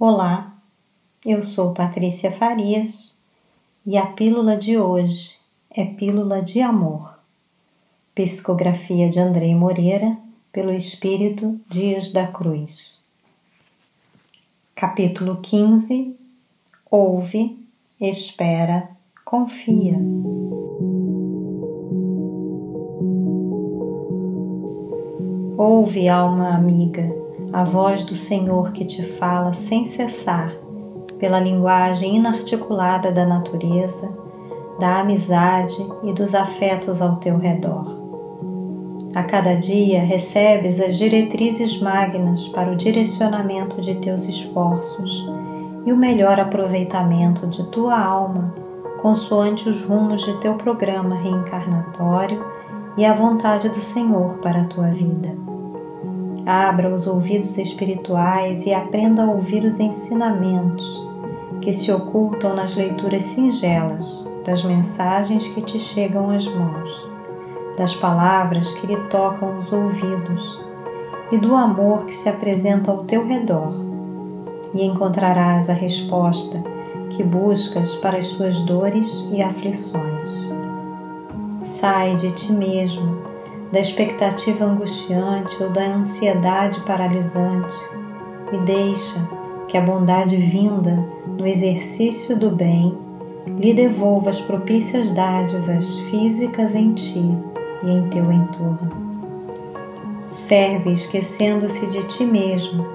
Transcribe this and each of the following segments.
Olá, eu sou Patrícia Farias e a pílula de hoje é Pílula de Amor. Psicografia de Andrei Moreira, pelo Espírito Dias da Cruz. Capítulo 15 Ouve, espera, confia. Ouve, alma amiga a voz do Senhor que te fala sem cessar, pela linguagem inarticulada da natureza, da amizade e dos afetos ao teu redor. A cada dia recebes as diretrizes magnas para o direcionamento de teus esforços e o melhor aproveitamento de tua alma, consoante os rumos de teu programa reencarnatório e a vontade do Senhor para a tua vida. Abra os ouvidos espirituais e aprenda a ouvir os ensinamentos que se ocultam nas leituras singelas das mensagens que te chegam às mãos, das palavras que lhe tocam os ouvidos e do amor que se apresenta ao teu redor, e encontrarás a resposta que buscas para as suas dores e aflições. Sai de ti mesmo da expectativa angustiante ou da ansiedade paralisante e deixa que a bondade vinda no exercício do bem lhe devolva as propícias dádivas físicas em ti e em teu entorno. Serve esquecendo-se de ti mesmo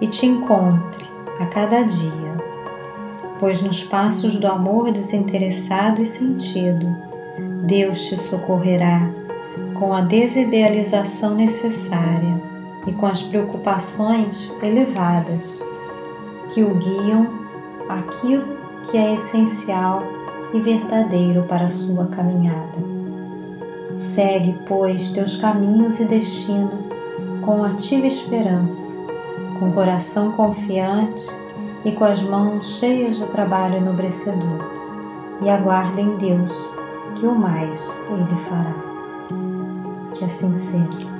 e te encontre a cada dia, pois nos passos do amor desinteressado e sentido, Deus te socorrerá com a desidealização necessária e com as preocupações elevadas que o guiam aquilo que é essencial e verdadeiro para a sua caminhada. Segue, pois, teus caminhos e destino com ativa esperança, com coração confiante e com as mãos cheias de trabalho enobrecedor, e aguarda em Deus que o mais Ele fará. Que assim seja.